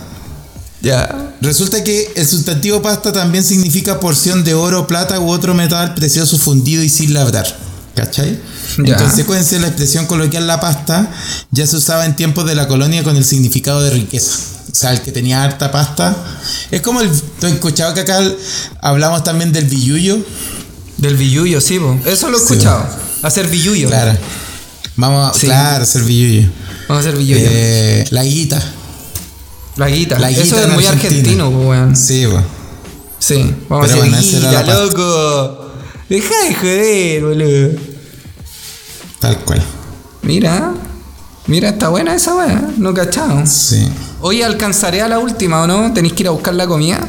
Speaker 1: ya.
Speaker 2: Resulta que el sustantivo pasta también significa porción de oro, plata u otro metal precioso fundido y sin labrar. ¿Cachai?
Speaker 1: Ya.
Speaker 2: En consecuencia, la expresión coloquial la pasta ya se usaba en tiempos de la colonia con el significado de riqueza. O sea, el que tenía harta pasta. Es como el. ¿Tú has escuchado que acá hablamos también del billuyo?
Speaker 1: Del billuyo, sí, po. Eso lo he
Speaker 2: Sí,
Speaker 1: escuchado. Hacer billuyo.
Speaker 2: Claro. Vamos a.
Speaker 1: Sí.
Speaker 2: Claro, hacer billuyo.
Speaker 1: Vamos a hacer billuyo.
Speaker 2: Eh, la guita.
Speaker 1: la guita.
Speaker 2: la
Speaker 1: Eso
Speaker 2: guita
Speaker 1: es
Speaker 2: en
Speaker 1: muy
Speaker 2: Argentina.
Speaker 1: argentino, weón.
Speaker 2: Sí, pues.
Speaker 1: Sí, vamos
Speaker 2: Pero
Speaker 1: a
Speaker 2: bueno,
Speaker 1: hacer guita,
Speaker 2: pasta.
Speaker 1: loco. Deja de joder, boludo.
Speaker 2: Tal cual.
Speaker 1: Mira, mira, está buena esa weá, no cachado.
Speaker 2: Sí.
Speaker 1: Oye, alcanzaré a la última o no? ¿Tenéis que ir a buscar la comida?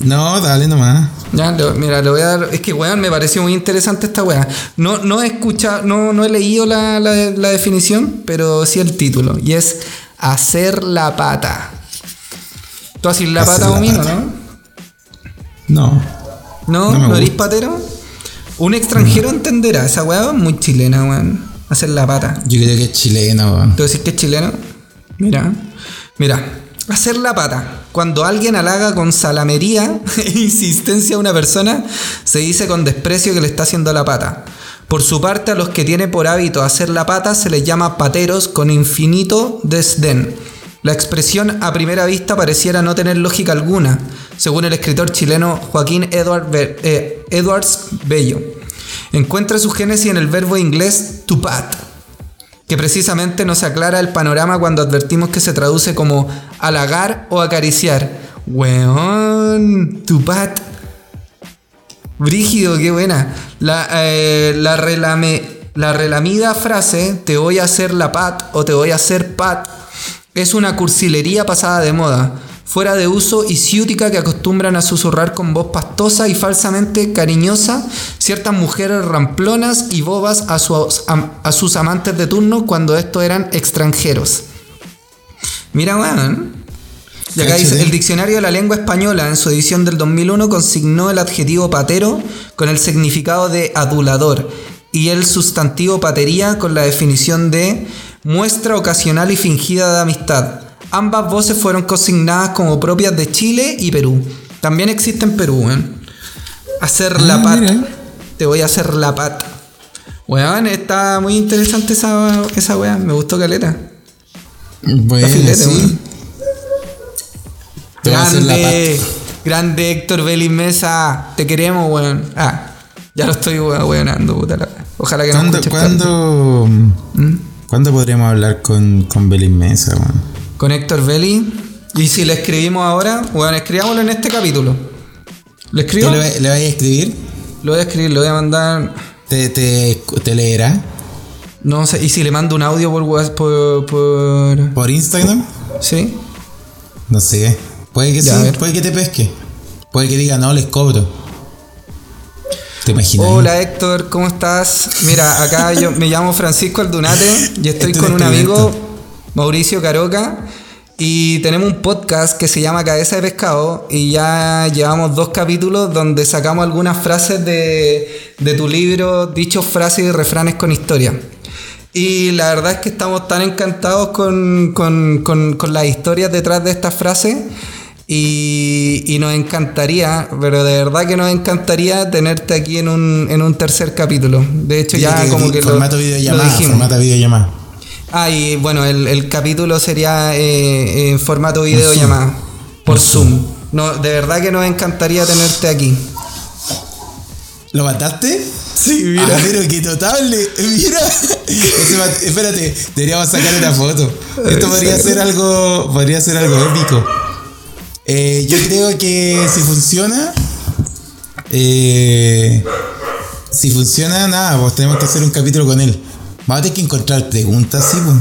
Speaker 2: No, dale nomás.
Speaker 1: Ya, lo- mira, le voy a dar. Es que, weón, me pareció muy interesante esta weá. No, no he escuchado, no, no he leído la, la, la definición, pero sí el título. Y es hacer la pata. ¿Tú haces la
Speaker 2: Hacer
Speaker 1: pata,
Speaker 2: la
Speaker 1: Omino,
Speaker 2: pata.
Speaker 1: no?
Speaker 2: No.
Speaker 1: ¿No?
Speaker 2: No
Speaker 1: ¿No, eres patero? Un extranjero entenderá. Esa weá es muy chilena, weón. Hacer la pata.
Speaker 2: Yo creo que es chileno, weón.
Speaker 1: ¿Tú decís que es chileno? Mira, mira. Hacer la pata. Cuando alguien halaga con salamería e insistencia a una persona, se dice con desprecio que le está haciendo la pata. Por su parte, a los que tiene por hábito hacer la pata se les llama pateros con infinito desdén. La expresión a primera vista pareciera no tener lógica alguna, según el escritor chileno Joaquín Edward eh, Edwards Bello. Encuentra su génesis en el verbo inglés to pat, que precisamente nos aclara el panorama cuando advertimos que se traduce como halagar o acariciar. Weón, tu pat. Brígido, qué buena. La, eh, relamida frase, te voy a hacer la pat o te voy a hacer pat, es una cursilería pasada de moda, fuera de uso y ciútica que acostumbran a susurrar con voz pastosa y falsamente cariñosa ciertas mujeres ramplonas y bobas a sus, a sus amantes de turno cuando estos eran extranjeros. Mira, weón. Y acá dice, el diccionario de la lengua española en su edición del 2001 consignó el adjetivo patero con el significado de adulador y el sustantivo patería con la definición de muestra ocasional y fingida de amistad. Ambas voces fueron consignadas como propias de Chile y Perú. También existe en Perú, weón. Hacer la
Speaker 2: Ah,
Speaker 1: pat.
Speaker 2: mira.
Speaker 1: Te voy a hacer la pat. Weón, está muy interesante esa, esa weá. Me gustó caleta.
Speaker 2: Bueno,
Speaker 1: Está filete,
Speaker 2: sí.
Speaker 1: weón.
Speaker 2: Te voy a hacer la
Speaker 1: Grande, grande Héctor Vélez Mesa, te queremos, weón. Ah, ya lo estoy we- weonando, puta la. Ojalá que no
Speaker 2: ¿Cuándo,
Speaker 1: escuches
Speaker 2: ¿cuándo,
Speaker 1: ¿Mm?
Speaker 2: ¿cuándo podremos hablar con, con Belín Mesa, weón?
Speaker 1: Con Héctor Vélez. Y si le escribimos ahora, weón, escribámoslo en este capítulo. ¿Le
Speaker 2: ¿Tú
Speaker 1: escribo?
Speaker 2: le, va- le vas a escribir?
Speaker 1: Lo voy a escribir, lo voy a mandar.
Speaker 2: ¿Te, te, te leerá?
Speaker 1: No sé, y si le mando un audio por WhatsApp, por. por
Speaker 2: ¿Por Instagram?
Speaker 1: ¿Sí?
Speaker 2: No sé. Puede que
Speaker 1: Ya,
Speaker 2: sí, puede que te pesque. Puede que diga, no, les cobro. ¿Te imaginas?
Speaker 1: Hola Héctor, ¿cómo estás? Mira, acá yo me llamo Francisco Aldunate y estoy
Speaker 2: Este
Speaker 1: con un amigo, Mauricio Caroca, y tenemos un podcast que se llama Cabeza de Pescado y ya llevamos dos capítulos donde sacamos algunas frases de, de tu libro, dichos frases y refranes con historia. Y la verdad es que estamos tan encantados con, con, con, con las historias detrás de estas frases. Y, y nos encantaría, pero de verdad que nos encantaría tenerte aquí en un, en un tercer capítulo. De hecho, ya como que lo,
Speaker 2: formato
Speaker 1: lo
Speaker 2: videollamada,
Speaker 1: dijimos.
Speaker 2: formato videollamada.
Speaker 1: Ah, y bueno, el, el capítulo sería eh, en formato videollamada. Por Zoom. No, de verdad que nos encantaría tenerte aquí.
Speaker 2: ¿Lo mataste?
Speaker 1: Sí,
Speaker 2: Ah, pero qué notable. Mira. Ese ma- espérate, deberíamos sacar una foto. Esto podría ser algo. Podría ser algo épico. Eh, yo creo que si funciona. Eh, si funciona, nada, pues tenemos que hacer un capítulo con él. Vamos a tener que encontrar preguntas, sí, pues.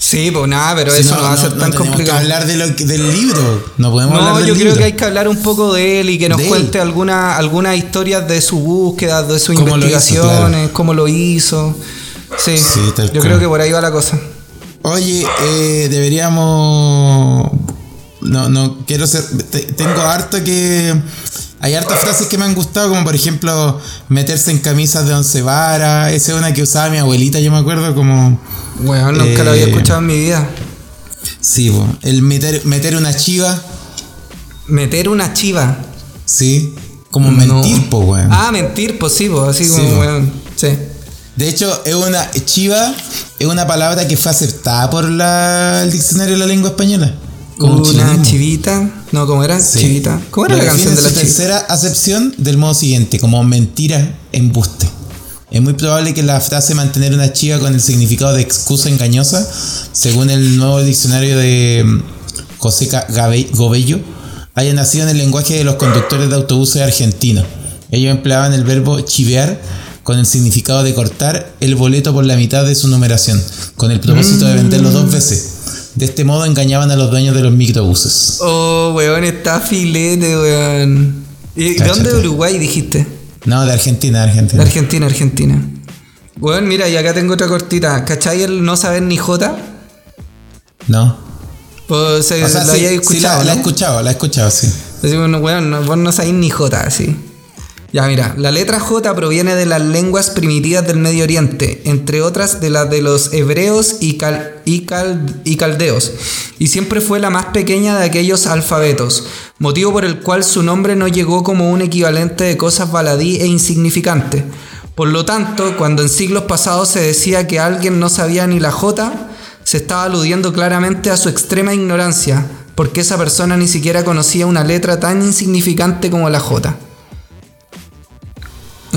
Speaker 1: Sí, pues nada, pero eso no, va a ser tan complicado.
Speaker 2: que hablar de lo que- del libro. No podemos hablar
Speaker 1: No,
Speaker 2: del
Speaker 1: yo creo
Speaker 2: libro.
Speaker 1: que hay que hablar un poco de él y que nos
Speaker 2: De
Speaker 1: cuente alguna, algunas historias de su búsqueda, de sus
Speaker 2: Cómo lo hizo,
Speaker 1: investigaciones, cómo lo hizo. Sí, yo
Speaker 2: cual.
Speaker 1: creo que por ahí va la cosa.
Speaker 2: Oye, eh, deberíamos. No, no quiero ser. te- tengo harto que. Hay hartas frases que me han gustado, como por ejemplo, meterse en camisas de once varas. Esa es una que usaba mi abuelita, yo me acuerdo, como.
Speaker 1: Bueno, nunca lo había
Speaker 2: Eh,
Speaker 1: escuchado en mi vida.
Speaker 2: Sí, po, el meter, meter una chiva,
Speaker 1: Meter una chiva.
Speaker 2: sí. Como
Speaker 1: No.
Speaker 2: mentir, po, weón.
Speaker 1: Ah, mentir, pues sí, pues así
Speaker 2: Sí,
Speaker 1: como,
Speaker 2: po.
Speaker 1: weón. Sí.
Speaker 2: De hecho, es una chiva, es una palabra que fue aceptada por la, el diccionario de la lengua española. Como
Speaker 1: Una
Speaker 2: chivismo.
Speaker 1: chivita. No, ¿cómo era?
Speaker 2: Sí.
Speaker 1: Chivita. ¿Cómo era
Speaker 2: Lo
Speaker 1: la canción de la chiva?
Speaker 2: tercera acepción del modo siguiente, como mentira, embuste. Es muy probable que la frase mantener una chiva con el significado de excusa engañosa, según el nuevo diccionario de mm, José Gobello, haya nacido en el lenguaje de los conductores de autobuses argentinos. Ellos empleaban el verbo chivear con el significado de cortar el boleto por la mitad de su numeración, con el propósito de venderlo dos veces. De este modo engañaban a los dueños de los microbuses.
Speaker 1: Oh, weón, está filete, weón. ¿Y dónde de Uruguay dijiste?
Speaker 2: No, de Argentina, de
Speaker 1: De
Speaker 2: Argentina.
Speaker 1: Argentina, Argentina. Weón, mira, y acá tengo otra cortita. ¿Cachai el no saber ni J?
Speaker 2: No.
Speaker 1: Pues se
Speaker 2: O sea,
Speaker 1: lo
Speaker 2: sí, sí
Speaker 1: escuchado.
Speaker 2: la, la he escuchado, la he escuchado, sí.
Speaker 1: Así, bueno, weón, no- vos no sabéis ni J, así. Ya, mira, la letra J proviene de las lenguas primitivas del Medio Oriente, entre otras de las de los hebreos y, cal- y, cal- y caldeos, y siempre fue la más pequeña de aquellos alfabetos, motivo por el cual su nombre no llegó como un equivalente de cosas baladí e insignificante. Por lo tanto, cuando en siglos pasados se decía que alguien no sabía ni la J, se estaba aludiendo claramente a su extrema ignorancia, porque esa persona ni siquiera conocía una letra tan insignificante como la J.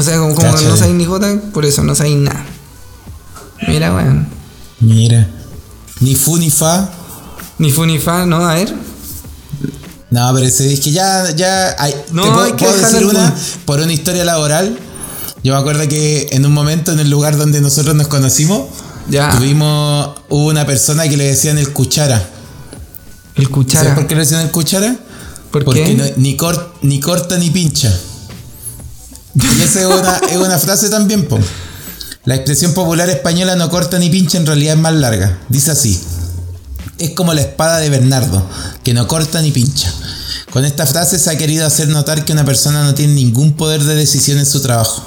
Speaker 1: O sea, como, como no sabéis ni J, por eso no sabéis nada. Mira, weón.
Speaker 2: Mira. Ni fu ni fa.
Speaker 1: Ni fu ni fa, ¿no? A ver.
Speaker 2: No, pero ese- es que ya, ya hay,
Speaker 1: No,
Speaker 2: te puedo,
Speaker 1: hay que
Speaker 2: puedo decir una por una historia laboral. Yo me acuerdo que en un momento en el lugar donde nosotros nos conocimos,
Speaker 1: Ya.
Speaker 2: tuvimos, hubo una persona que le decían el cuchara.
Speaker 1: El
Speaker 2: ¿Sabes
Speaker 1: cuchara.
Speaker 2: por qué le decían el cuchara?
Speaker 1: ¿Por
Speaker 2: Porque
Speaker 1: qué?
Speaker 2: no- ni, cor- ni corta ni pincha. Y esa es una, es una frase también, po. La expresión popular española no corta ni pincha en realidad es más larga. Dice así. Es como la espada de Bernardo, que no corta ni pincha. Con esta frase se ha querido hacer notar que una persona no tiene ningún poder de decisión en su trabajo.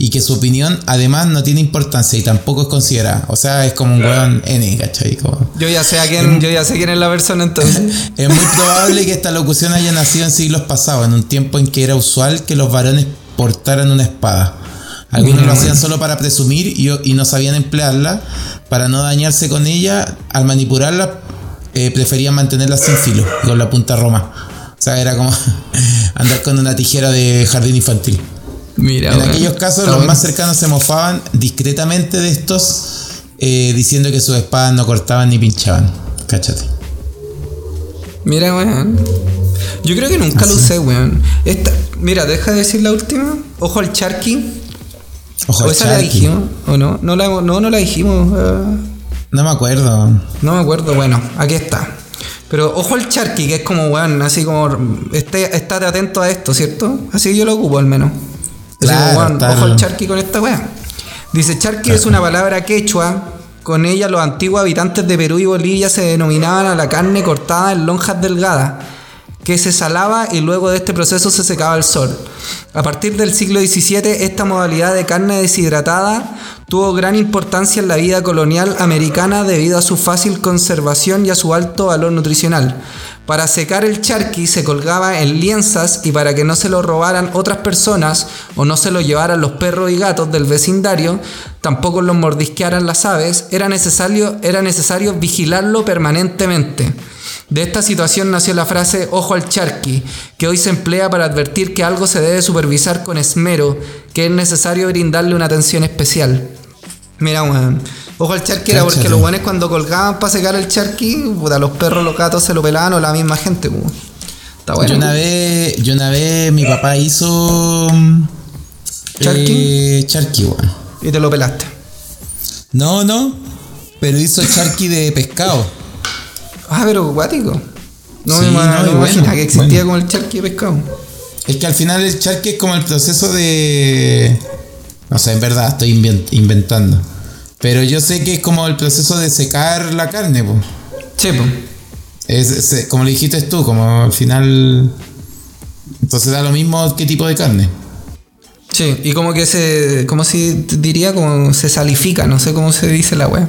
Speaker 2: Y que su opinión además no tiene importancia y tampoco es considerada. O sea, es como un weón N, ¿cachai? Como-
Speaker 1: Yo ya sé a quién, yo ya sé quién es la persona entonces.
Speaker 2: es muy probable que esta locución haya nacido en siglos pasados, en un tiempo en que era usual que los varones portaran una espada. Algunos lo hacían solo para presumir y, y no sabían emplearla, para no dañarse con ella, al manipularla eh, preferían mantenerla sin filo, con la punta roma. O sea, era como andar con una tijera de jardín infantil.
Speaker 1: Mira,
Speaker 2: En aquellos casos, los
Speaker 1: bueno.
Speaker 2: más cercanos se mofaban discretamente de estos, eh, diciendo que sus espadas no cortaban ni pinchaban. Cáchate.
Speaker 1: Mira, weón. Yo creo que nunca lo usé, weón. Esta, mira, deja de decir la última. Ojo al charqui.
Speaker 2: Ojo
Speaker 1: ¿O
Speaker 2: al
Speaker 1: esa la dijimos? ¿O no? No, la, no, no la dijimos. ah.
Speaker 2: No me acuerdo.
Speaker 1: No me acuerdo, bueno, aquí está. Pero ojo al charqui, que es como, weón, así como, esté, estate atento a esto, ¿cierto? Así yo lo ocupo al menos. Como, ojo al charqui con esta weá. Dice, charqui es una palabra quechua. Con ella los antiguos habitantes de Perú y Bolivia se denominaban a la carne cortada en lonjas delgadas, que se salaba y luego de este proceso se secaba al sol. A partir del siglo XVII, esta modalidad de carne deshidratada tuvo gran importancia en la vida colonial americana debido a su fácil conservación y a su alto valor nutricional. Para secar el charqui se colgaba en lienzas y para que no se lo robaran otras personas o no se lo llevaran los perros y gatos del vecindario, tampoco los mordisquearan las aves, era necesario, era necesario vigilarlo permanentemente. De esta situación nació la frase ojo al charqui, que hoy se emplea para advertir que algo se debe supervisar con esmero, que es necesario brindarle una atención especial. Mira, weón. Ojo al charqui era porque los weones cuando colgaban para secar el charqui, puta, los perros, los gatos se lo pelaban o la misma gente, weón. Está bueno.
Speaker 2: Yo una vez, yo una vez mi papá hizo
Speaker 1: ¿Charqui?
Speaker 2: eh, charqui, weón.
Speaker 1: Y te lo pelaste.
Speaker 2: No, no, pero hizo charqui de pescado.
Speaker 1: Ah, pero guático. No
Speaker 2: Sí,
Speaker 1: me,
Speaker 2: no,
Speaker 1: me
Speaker 2: bueno,
Speaker 1: imaginaba que existía
Speaker 2: bueno.
Speaker 1: como el charqui de pescado.
Speaker 2: Es que al final el charqui es como el proceso de. No sé, en verdad, estoy invent- inventando. Pero yo sé que es como el proceso de secar la carne, pues.
Speaker 1: Sí, pues.
Speaker 2: Es, es- como lo dijiste tú, como al final. Entonces da lo mismo qué tipo de carne.
Speaker 1: Sí, y como que se. ¿Cómo se diría? Como se salifica, no sé cómo se dice la web.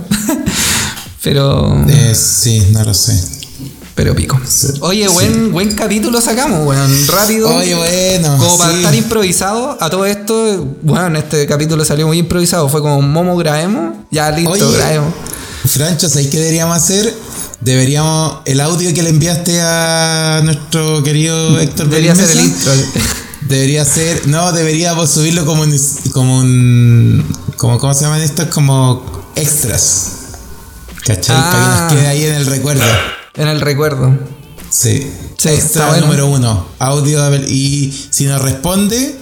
Speaker 1: pero.
Speaker 2: Eh, sí, no lo sé.
Speaker 1: Pero pico. Oye,
Speaker 2: Sí.
Speaker 1: buen, buen capítulo sacamos, weón. Rápido.
Speaker 2: Oye, bueno.
Speaker 1: Como para
Speaker 2: sí.
Speaker 1: estar improvisado, a todo esto, bueno, este capítulo salió muy improvisado. Fue como Momo grabemos, ya listo,
Speaker 2: Oye,
Speaker 1: grabemos.
Speaker 2: Francho, ¿sabes qué deberíamos hacer? Deberíamos. El audio que le enviaste a nuestro querido Héctor
Speaker 1: Debería ser el intro.
Speaker 2: Debería ser. No, deberíamos subirlo como un. Como un. Como, ¿Cómo se llaman estos? Como extras. ¿Cachai? Para que
Speaker 1: Ah.
Speaker 2: nos quede ahí en el recuerdo.
Speaker 1: En el recuerdo.
Speaker 2: Sí.
Speaker 1: Sí, está bueno.
Speaker 2: número uno. Audio. Y si nos responde.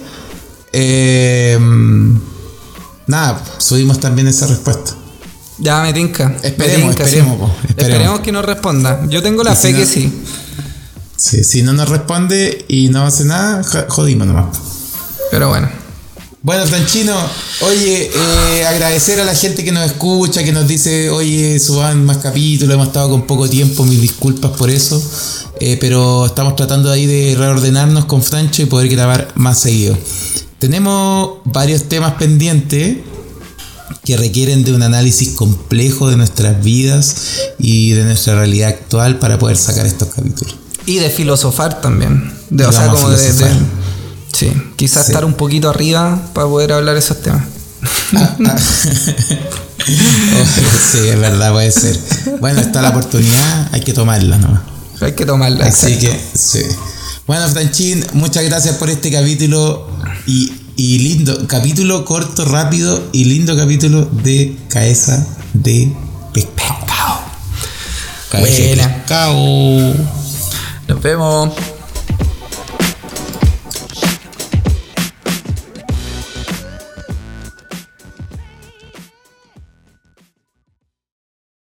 Speaker 2: eh, nada, subimos también esa respuesta.
Speaker 1: Ya me tinca. me
Speaker 2: Esperemos,
Speaker 1: tinca,
Speaker 2: esperemos,
Speaker 1: sí.
Speaker 2: po, esperemos.
Speaker 1: Esperemos que nos responda. Yo tengo la
Speaker 2: Y si
Speaker 1: fe
Speaker 2: no-
Speaker 1: que sí.
Speaker 2: Sí, si no nos responde y no hace nada, jodimos nomás.
Speaker 1: Pero bueno.
Speaker 2: Bueno, Franchino, oye, eh, agradecer a la gente que nos escucha, que nos dice, oye, suban más capítulos, hemos estado con poco tiempo, mis disculpas por eso, eh, pero estamos tratando ahí de reordenarnos con Francho y poder grabar más seguido. Tenemos varios temas pendientes que requieren de un análisis complejo de nuestras vidas y de nuestra realidad actual para poder sacar estos capítulos.
Speaker 1: Y de filosofar también. De, o sea, como de. Sí, quizás
Speaker 2: Sí.
Speaker 1: estar un poquito arriba para poder hablar esos temas.
Speaker 2: Oh, sí, es verdad, puede ser. Bueno, está la oportunidad, hay que tomarla nomás.
Speaker 1: Hay que tomarla.
Speaker 2: Así
Speaker 1: exacto.
Speaker 2: que, sí. Bueno, Franchín, muchas gracias por este capítulo y, y lindo, capítulo corto, rápido y lindo capítulo de cabeza de pescado. Cabeza de pescado.
Speaker 1: Nos vemos.